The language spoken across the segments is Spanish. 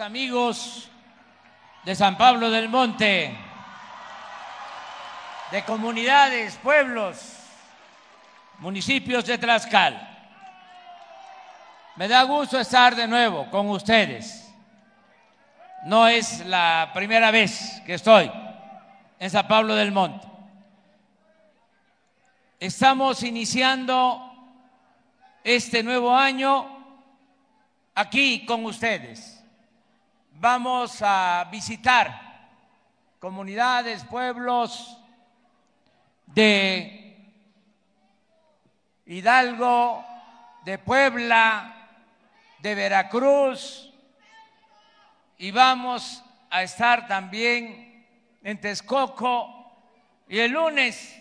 Amigos de San Pablo del Monte, de comunidades, pueblos, municipios de Tlaxcal. Me da gusto estar de nuevo con ustedes. No es la primera vez que estoy en San Pablo del Monte. Estamos iniciando este nuevo año aquí con ustedes. Vamos a visitar comunidades, pueblos de Hidalgo, de Puebla, de Veracruz y vamos a estar también en Texcoco y el lunes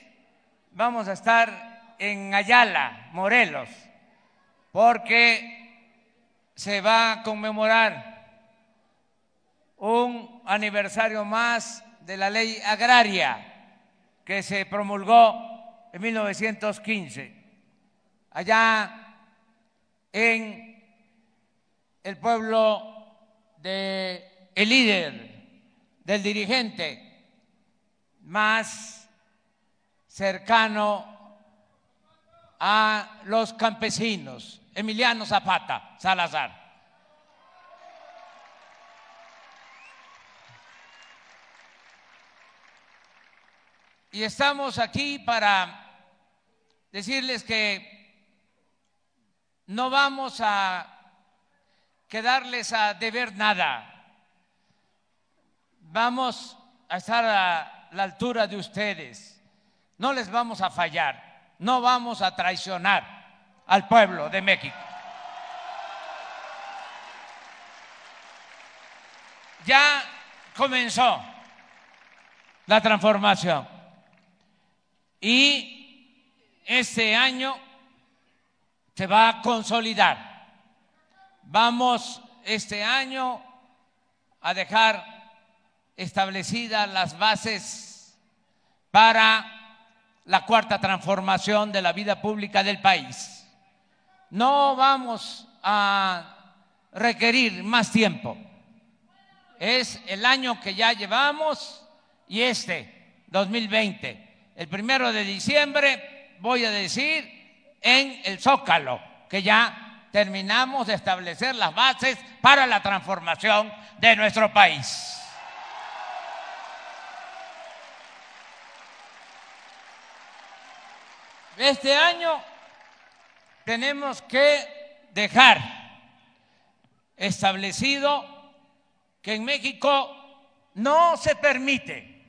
vamos a estar en Ayala, Morelos, porque se va a conmemorar un aniversario más de la ley agraria que se promulgó en 1915. Allá en el pueblo de el líder, del dirigente más cercano a los campesinos, Emiliano Zapata Salazar. Y estamos aquí para decirles que no vamos a quedarles a deber nada. Vamos a estar a la altura de ustedes. No les vamos a fallar. No vamos a traicionar al pueblo de México. Ya comenzó la transformación. Y este año se va a consolidar. Vamos este año a dejar establecidas las bases para la cuarta transformación de la vida pública del país. No vamos a requerir más tiempo. Es el año que ya llevamos y este, 2020 el primero de diciembre, voy a decir, en el Zócalo, que ya terminamos de establecer las bases para la transformación de nuestro país. Este año tenemos que dejar establecido que en México no se permite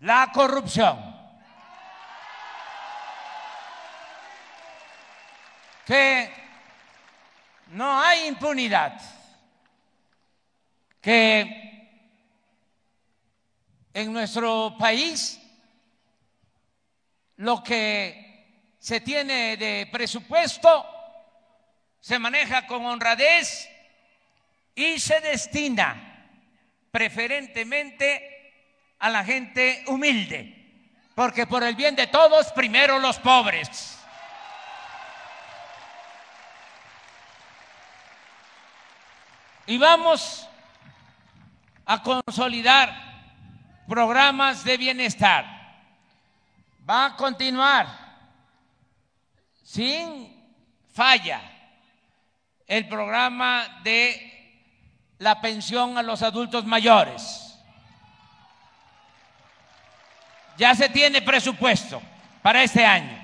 la corrupción. Que no hay impunidad, que en nuestro país lo que se tiene de presupuesto se maneja con honradez y se destina preferentemente a la gente humilde, porque por el bien de todos, primero los pobres. Y vamos a consolidar programas de bienestar. Va a continuar sin falla el programa de la pensión a los adultos mayores. Ya se tiene presupuesto para este año.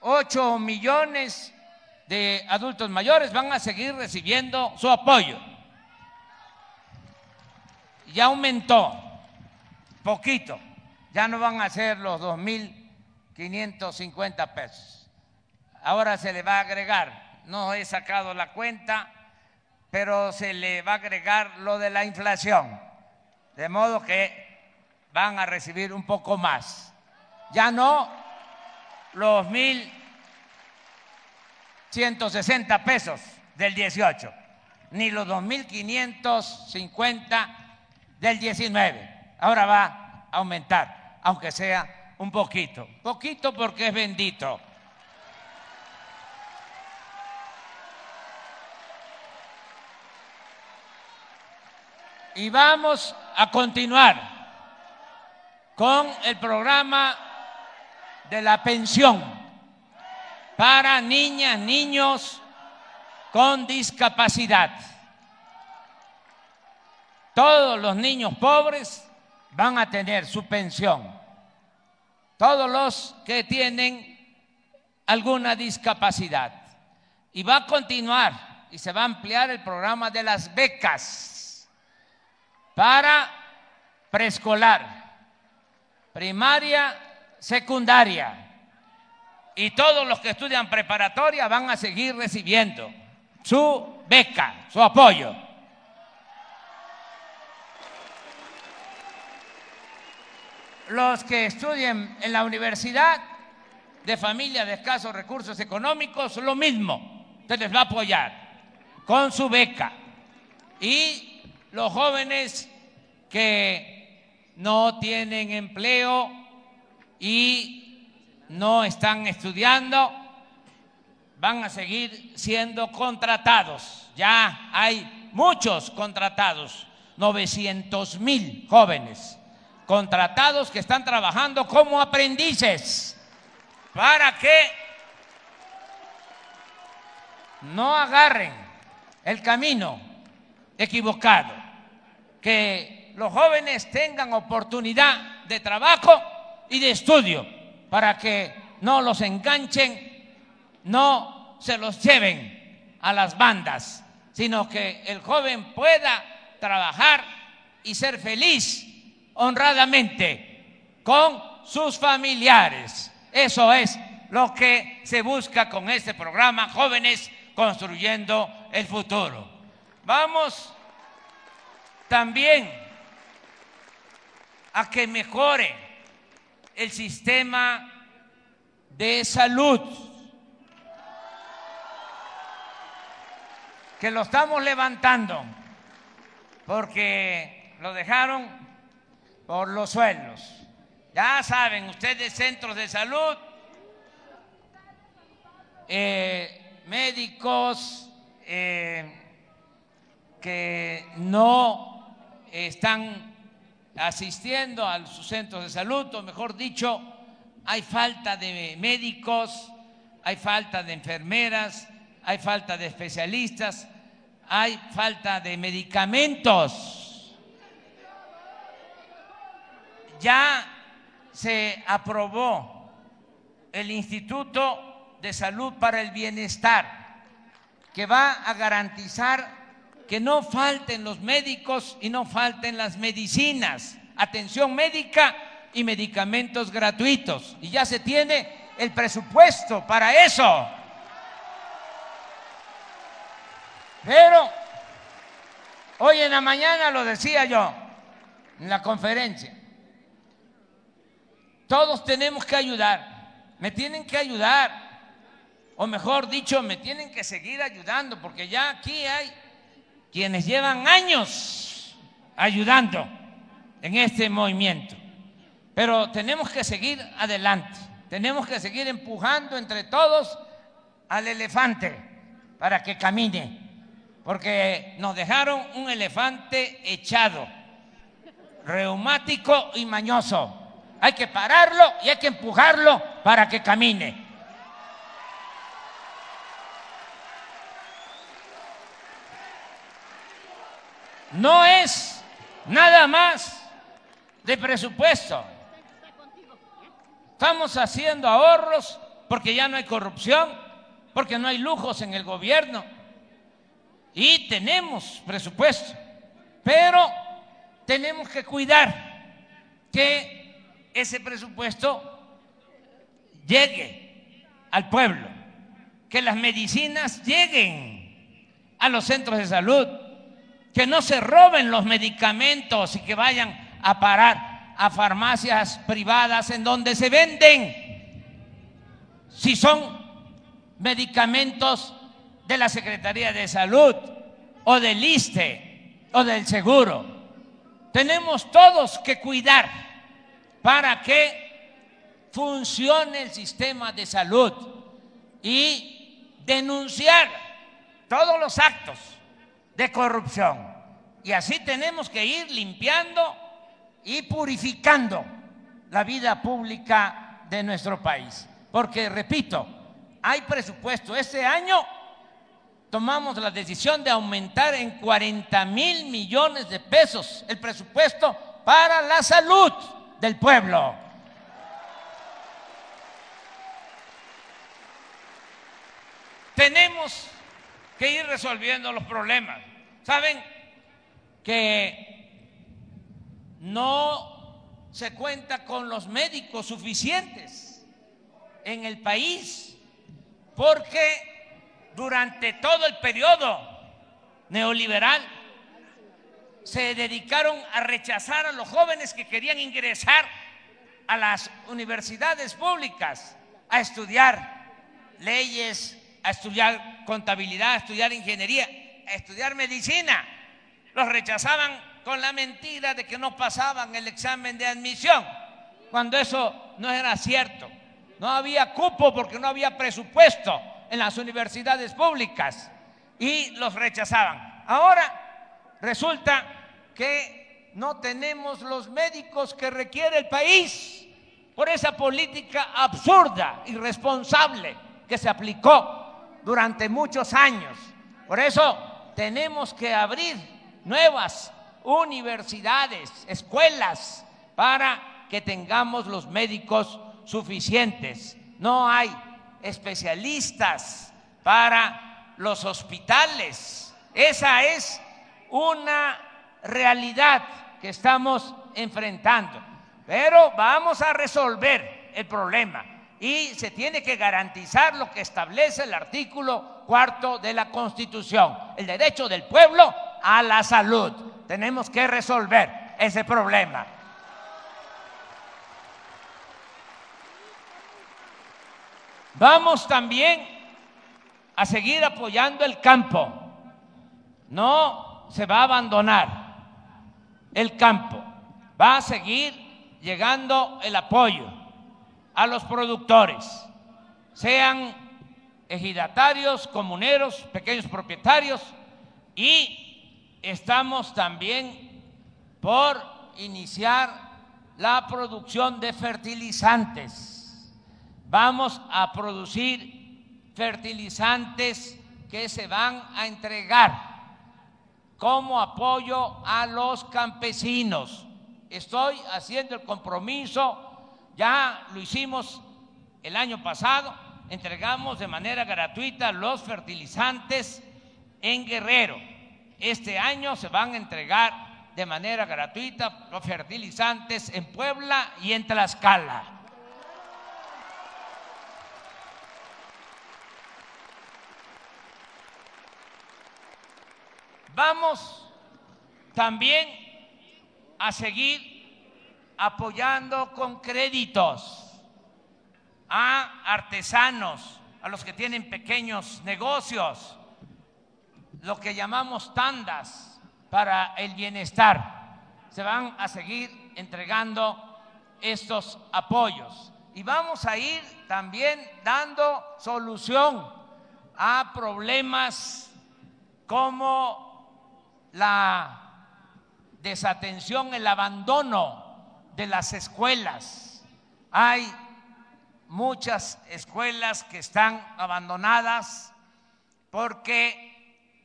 Ocho millones de adultos mayores van a seguir recibiendo su apoyo. Ya aumentó poquito, ya no van a ser los 2.550 pesos. Ahora se le va a agregar, no he sacado la cuenta, pero se le va a agregar lo de la inflación, de modo que van a recibir un poco más. Ya no los mil 160 pesos del 18, ni los 2.550 del 19. Ahora va a aumentar, aunque sea un poquito. Poquito porque es bendito. Y vamos a continuar con el programa de la pensión para niñas, niños con discapacidad. Todos los niños pobres van a tener su pensión. Todos los que tienen alguna discapacidad. Y va a continuar y se va a ampliar el programa de las becas para preescolar primaria, secundaria. Y todos los que estudian preparatoria van a seguir recibiendo su beca, su apoyo. Los que estudien en la universidad de familia de escasos recursos económicos, lo mismo, se les va a apoyar con su beca. Y los jóvenes que no tienen empleo y no están estudiando, van a seguir siendo contratados. Ya hay muchos contratados, 900 mil jóvenes contratados que están trabajando como aprendices. Para que no agarren el camino equivocado, que los jóvenes tengan oportunidad de trabajo y de estudio para que no los enganchen, no se los lleven a las bandas, sino que el joven pueda trabajar y ser feliz honradamente con sus familiares. Eso es lo que se busca con este programa, jóvenes construyendo el futuro. Vamos también a que mejore el sistema de salud, que lo estamos levantando, porque lo dejaron por los suelos. Ya saben ustedes, centros de salud, eh, médicos eh, que no están asistiendo a sus centros de salud, o mejor dicho, hay falta de médicos, hay falta de enfermeras, hay falta de especialistas, hay falta de medicamentos. Ya se aprobó el Instituto de Salud para el Bienestar, que va a garantizar que no falten los médicos y no falten las medicinas, atención médica y medicamentos gratuitos. Y ya se tiene el presupuesto para eso. Pero hoy en la mañana lo decía yo en la conferencia, todos tenemos que ayudar, me tienen que ayudar, o mejor dicho, me tienen que seguir ayudando, porque ya aquí hay quienes llevan años ayudando en este movimiento. Pero tenemos que seguir adelante, tenemos que seguir empujando entre todos al elefante para que camine, porque nos dejaron un elefante echado, reumático y mañoso. Hay que pararlo y hay que empujarlo para que camine. No es nada más de presupuesto. Estamos haciendo ahorros porque ya no hay corrupción, porque no hay lujos en el gobierno y tenemos presupuesto, pero tenemos que cuidar que ese presupuesto llegue al pueblo, que las medicinas lleguen a los centros de salud, que no se roben los medicamentos y que vayan a parar a farmacias privadas en donde se venden. Si son medicamentos de la Secretaría de Salud o del ISTE o del Seguro. Tenemos todos que cuidar para que funcione el sistema de salud y denunciar todos los actos de corrupción. Y así tenemos que ir limpiando y purificando la vida pública de nuestro país. Porque, repito, hay presupuesto. Este año tomamos la decisión de aumentar en 40 mil millones de pesos el presupuesto para la salud del pueblo. Tenemos que ir resolviendo los problemas. ¿Saben que no se cuenta con los médicos suficientes en el país? Porque durante todo el periodo neoliberal se dedicaron a rechazar a los jóvenes que querían ingresar a las universidades públicas a estudiar leyes, a estudiar contabilidad, a estudiar ingeniería, a estudiar medicina. Los rechazaban con la mentira de que no pasaban el examen de admisión, cuando eso no era cierto. No había cupo porque no había presupuesto en las universidades públicas y los rechazaban. Ahora resulta que no tenemos los médicos que requiere el país por esa política absurda, irresponsable que se aplicó durante muchos años. Por eso tenemos que abrir nuevas universidades, escuelas, para que tengamos los médicos suficientes. No hay especialistas para los hospitales. Esa es una realidad que estamos enfrentando. Pero vamos a resolver el problema y se tiene que garantizar lo que establece el artículo cuarto de la Constitución, el derecho del pueblo a la salud. Tenemos que resolver ese problema. Vamos también a seguir apoyando el campo. No se va a abandonar el campo. Va a seguir llegando el apoyo a los productores, sean ejidatarios, comuneros, pequeños propietarios, y estamos también por iniciar la producción de fertilizantes. Vamos a producir fertilizantes que se van a entregar como apoyo a los campesinos. Estoy haciendo el compromiso ya lo hicimos el año pasado, entregamos de manera gratuita los fertilizantes en Guerrero. Este año se van a entregar de manera gratuita los fertilizantes en Puebla y en Tlaxcala. Vamos también a seguir apoyando con créditos a artesanos, a los que tienen pequeños negocios, lo que llamamos tandas para el bienestar. Se van a seguir entregando estos apoyos y vamos a ir también dando solución a problemas como la desatención, el abandono de las escuelas. Hay muchas escuelas que están abandonadas porque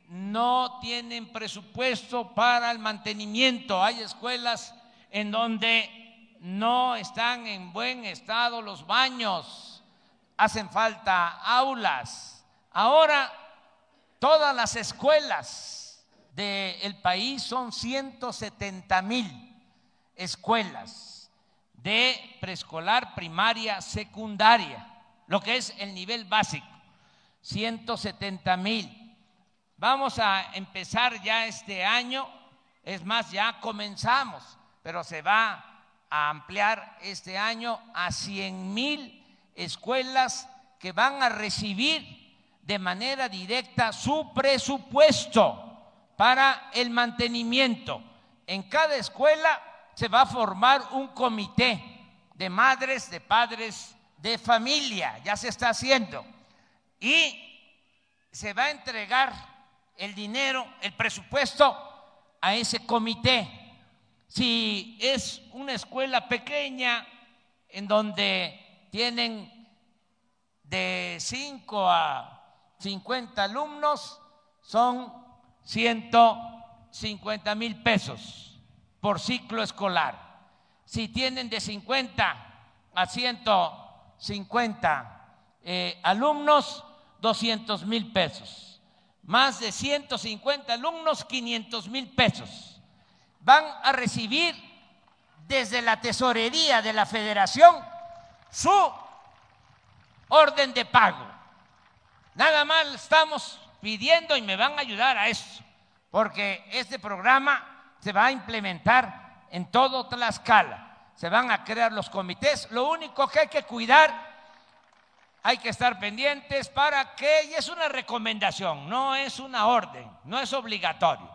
no tienen presupuesto para el mantenimiento. Hay escuelas en donde no están en buen estado los baños, hacen falta aulas. Ahora, todas las escuelas del país son 170 mil escuelas de preescolar, primaria, secundaria, lo que es el nivel básico, 170 mil. Vamos a empezar ya este año, es más, ya comenzamos, pero se va a ampliar este año a 100 mil escuelas que van a recibir de manera directa su presupuesto para el mantenimiento. En cada escuela se va a formar un comité de madres, de padres, de familia, ya se está haciendo. Y se va a entregar el dinero, el presupuesto a ese comité. Si es una escuela pequeña en donde tienen de 5 a 50 alumnos, son 150 mil pesos por ciclo escolar. Si tienen de 50 a 150 eh, alumnos, 200 mil pesos. Más de 150 alumnos, 500 mil pesos. Van a recibir desde la tesorería de la federación su orden de pago. Nada más estamos pidiendo y me van a ayudar a eso, porque este programa se va a implementar en todo Tlaxcala. Se van a crear los comités. Lo único que hay que cuidar, hay que estar pendientes para que, y es una recomendación, no es una orden, no es obligatorio,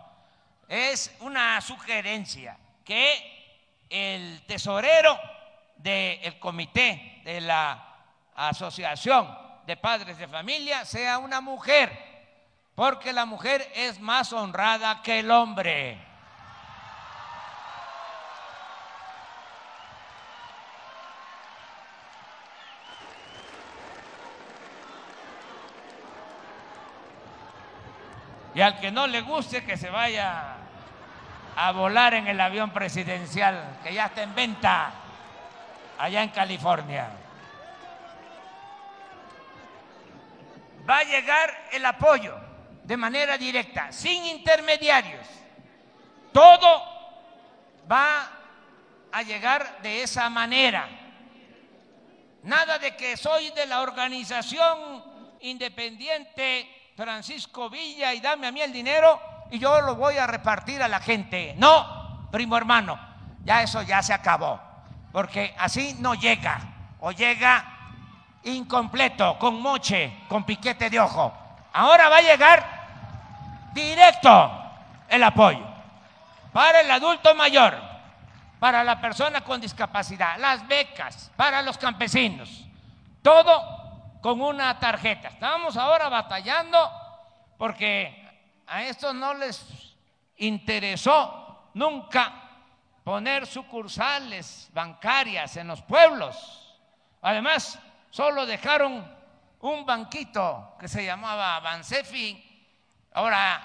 es una sugerencia que el tesorero del comité de la asociación de padres de familia sea una mujer, porque la mujer es más honrada que el hombre. Y al que no le guste que se vaya a volar en el avión presidencial que ya está en venta allá en California. va a llegar el apoyo de manera directa, sin intermediarios. Todo va a llegar de esa manera. Nada de que soy de la organización independiente Francisco Villa y dame a mí el dinero y yo lo voy a repartir a la gente. No, primo hermano, ya eso ya se acabó, porque así no llega o llega incompleto, con moche, con piquete de ojo. Ahora va a llegar directo el apoyo para el adulto mayor, para la persona con discapacidad, las becas para los campesinos, todo con una tarjeta. Estamos ahora batallando porque a estos no les interesó nunca poner sucursales bancarias en los pueblos. Además, Solo dejaron un banquito que se llamaba Bansefi, ahora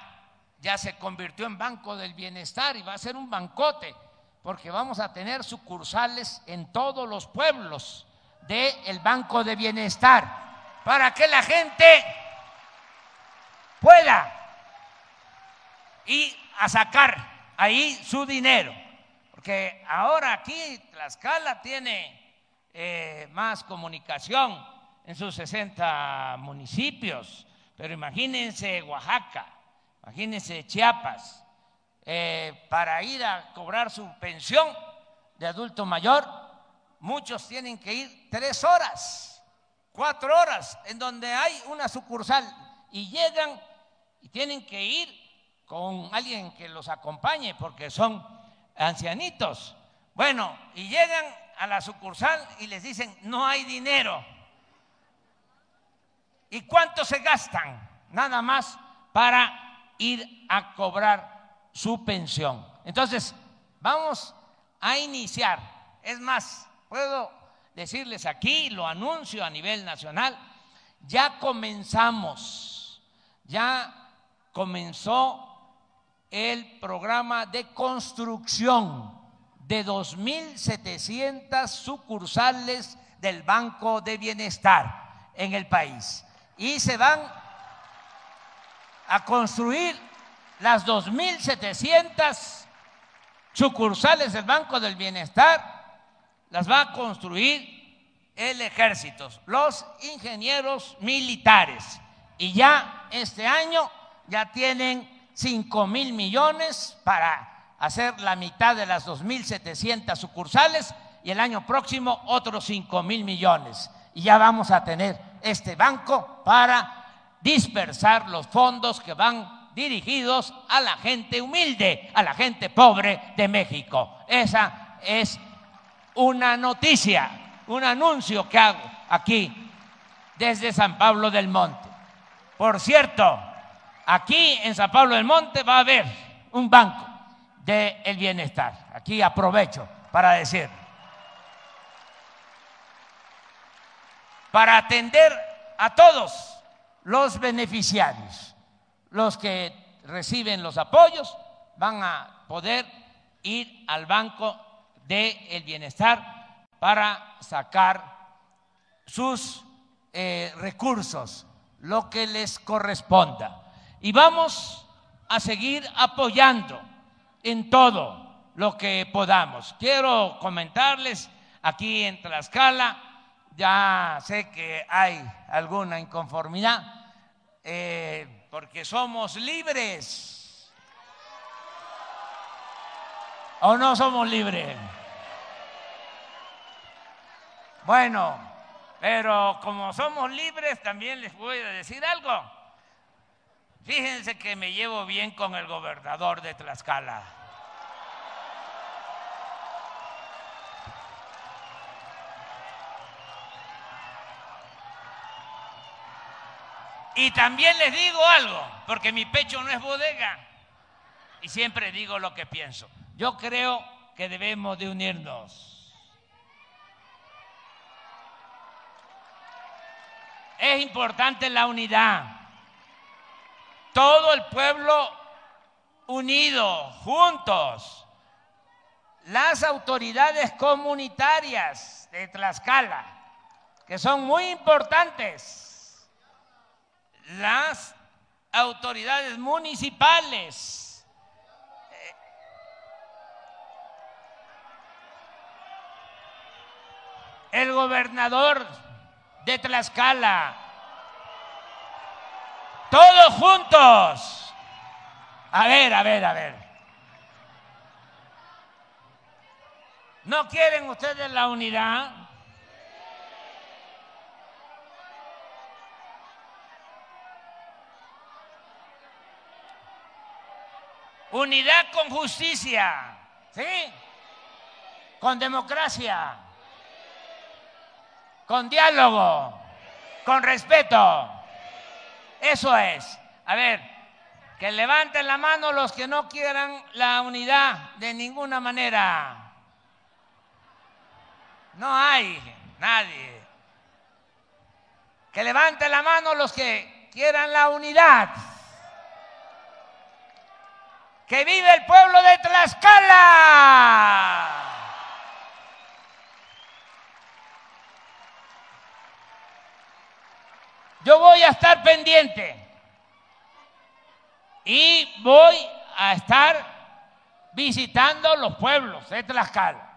ya se convirtió en Banco del Bienestar y va a ser un bancote, porque vamos a tener sucursales en todos los pueblos del Banco de Bienestar, para que la gente pueda ir a sacar ahí su dinero, porque ahora aquí Tlaxcala tiene eh, más comunicación en sus 60 municipios, pero imagínense Oaxaca, imagínense Chiapas, eh, para ir a cobrar su pensión de adulto mayor, muchos tienen que ir tres horas, cuatro horas, en donde hay una sucursal y llegan y tienen que ir con alguien que los acompañe porque son ancianitos. Bueno, y llegan a la sucursal y les dicen, no hay dinero. ¿Y cuánto se gastan? Nada más para ir a cobrar su pensión. Entonces, vamos a iniciar. Es más, puedo decirles aquí, lo anuncio a nivel nacional, ya comenzamos, ya comenzó el programa de construcción de 2.700 sucursales del Banco de Bienestar en el país. Y se van a construir las 2.700 sucursales del Banco del Bienestar, las va a construir el ejército, los ingenieros militares. Y ya este año ya tienen 5 mil millones para hacer la mitad de las 2.700 sucursales y el año próximo otros 5 mil millones. Y ya vamos a tener este banco para dispersar los fondos que van dirigidos a la gente humilde, a la gente pobre de México. Esa es una noticia, un anuncio que hago aquí desde San Pablo del Monte. Por cierto, aquí en San Pablo del Monte va a haber un banco del bienestar. Aquí aprovecho para decir, para atender a todos los beneficiarios, los que reciben los apoyos van a poder ir al Banco del Bienestar para sacar sus eh, recursos, lo que les corresponda. Y vamos a seguir apoyando en todo lo que podamos. Quiero comentarles aquí en Tlaxcala, ya sé que hay alguna inconformidad, eh, porque somos libres. ¿O no somos libres? Bueno, pero como somos libres, también les voy a decir algo. Fíjense que me llevo bien con el gobernador de Tlaxcala. Y también les digo algo, porque mi pecho no es bodega. Y siempre digo lo que pienso. Yo creo que debemos de unirnos. Es importante la unidad todo el pueblo unido, juntos. Las autoridades comunitarias de Tlaxcala, que son muy importantes. Las autoridades municipales. El gobernador de Tlaxcala, todos juntos. A ver, a ver, a ver. ¿No quieren ustedes la unidad? Unidad con justicia, ¿sí? Con democracia, con diálogo, con respeto. Eso es. A ver, que levanten la mano los que no quieran la unidad de ninguna manera. No hay nadie. Que levanten la mano los que quieran la unidad. Que vive el pueblo de Tlaxcala. Yo voy a estar pendiente y voy a estar visitando los pueblos de Tlaxcala.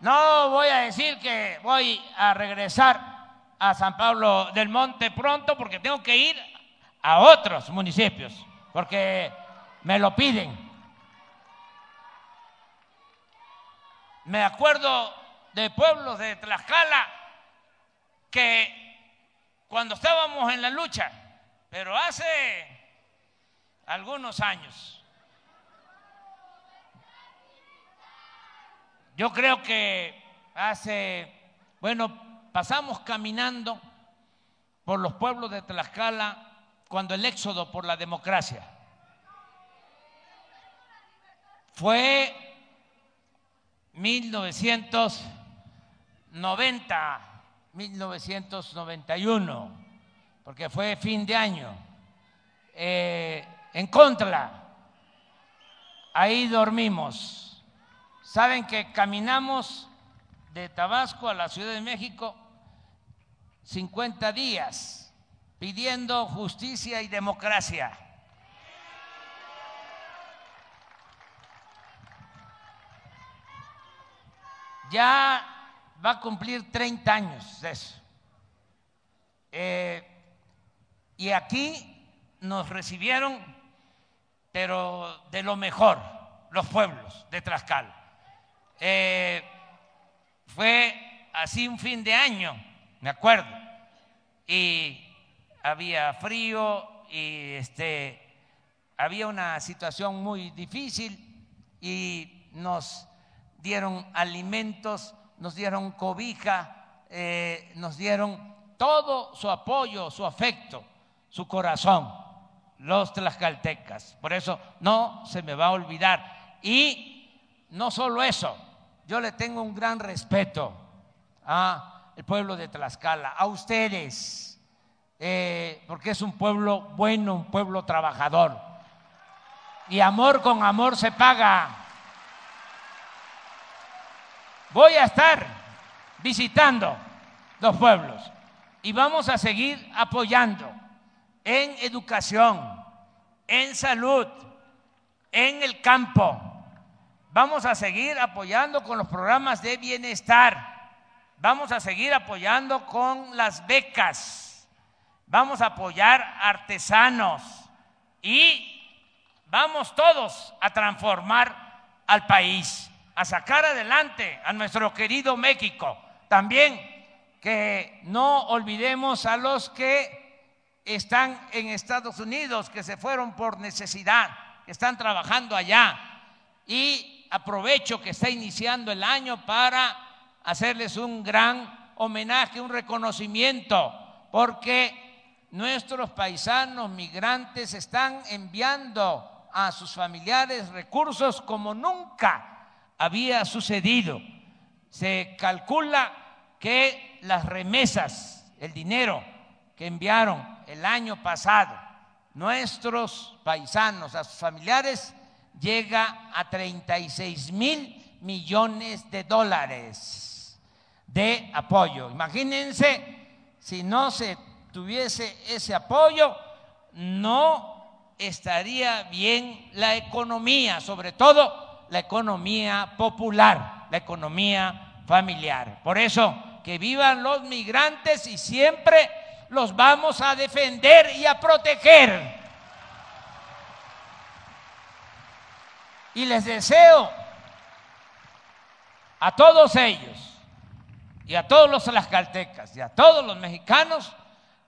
No voy a decir que voy a regresar a San Pablo del Monte pronto porque tengo que ir a otros municipios, porque me lo piden. Me acuerdo de pueblos de Tlaxcala que cuando estábamos en la lucha, pero hace algunos años. Yo creo que hace, bueno, pasamos caminando por los pueblos de Tlaxcala cuando el éxodo por la democracia fue 1990 1991, porque fue fin de año, eh, en contra. Ahí dormimos. Saben que caminamos de Tabasco a la Ciudad de México 50 días pidiendo justicia y democracia. Ya va a cumplir 30 años de eso. Eh, y aquí nos recibieron, pero de lo mejor, los pueblos de Tlaxcala. Eh, fue así un fin de año, me acuerdo, y había frío y este, había una situación muy difícil y nos dieron alimentos nos dieron cobija, eh, nos dieron todo su apoyo, su afecto, su corazón, los tlaxcaltecas. Por eso no se me va a olvidar Y no solo eso, yo le tengo un gran respeto a el pueblo de Tlaxcala, a ustedes, eh, porque es un pueblo bueno, un pueblo trabajador. Y amor con amor se paga. Voy a estar visitando los pueblos y vamos a seguir apoyando en educación, en salud, en el campo. Vamos a seguir apoyando con los programas de bienestar. Vamos a seguir apoyando con las becas. Vamos a apoyar artesanos y vamos todos a transformar al país, a sacar adelante a nuestro querido México. También que no olvidemos a los que están en Estados Unidos, que se fueron por necesidad, que están trabajando allá. Y aprovecho que está iniciando el año para hacerles un gran homenaje, un reconocimiento, porque nuestros paisanos migrantes están enviando a sus familiares recursos como nunca había sucedido. Se calcula que las remesas, el dinero que enviaron el año pasado nuestros paisanos a sus familiares llega a 36 mil millones de dólares de apoyo. Imagínense si no se tuviese ese apoyo, no estaría bien la economía, sobre todo la economía popular, la economía familiar. Por eso que vivan los migrantes y siempre los vamos a defender y a proteger. Y les deseo a todos ellos y a todos los tlaxcaltecas y a todos los mexicanos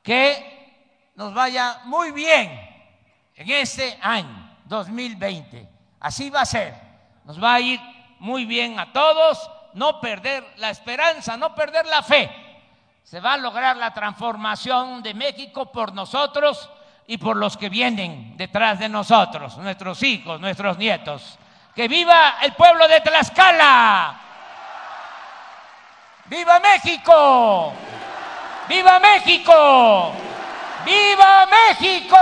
que nos vaya muy bien en este año 2020. Así va a ser. Nos va a ir muy bien a todos no perder la esperanza, no perder la fe. Se va a lograr la transformación de México por nosotros y por los que vienen detrás de nosotros, nuestros hijos, nuestros nietos. Que viva el pueblo de Tlaxcala. ¡Viva México! ¡Viva México! ¡Viva México!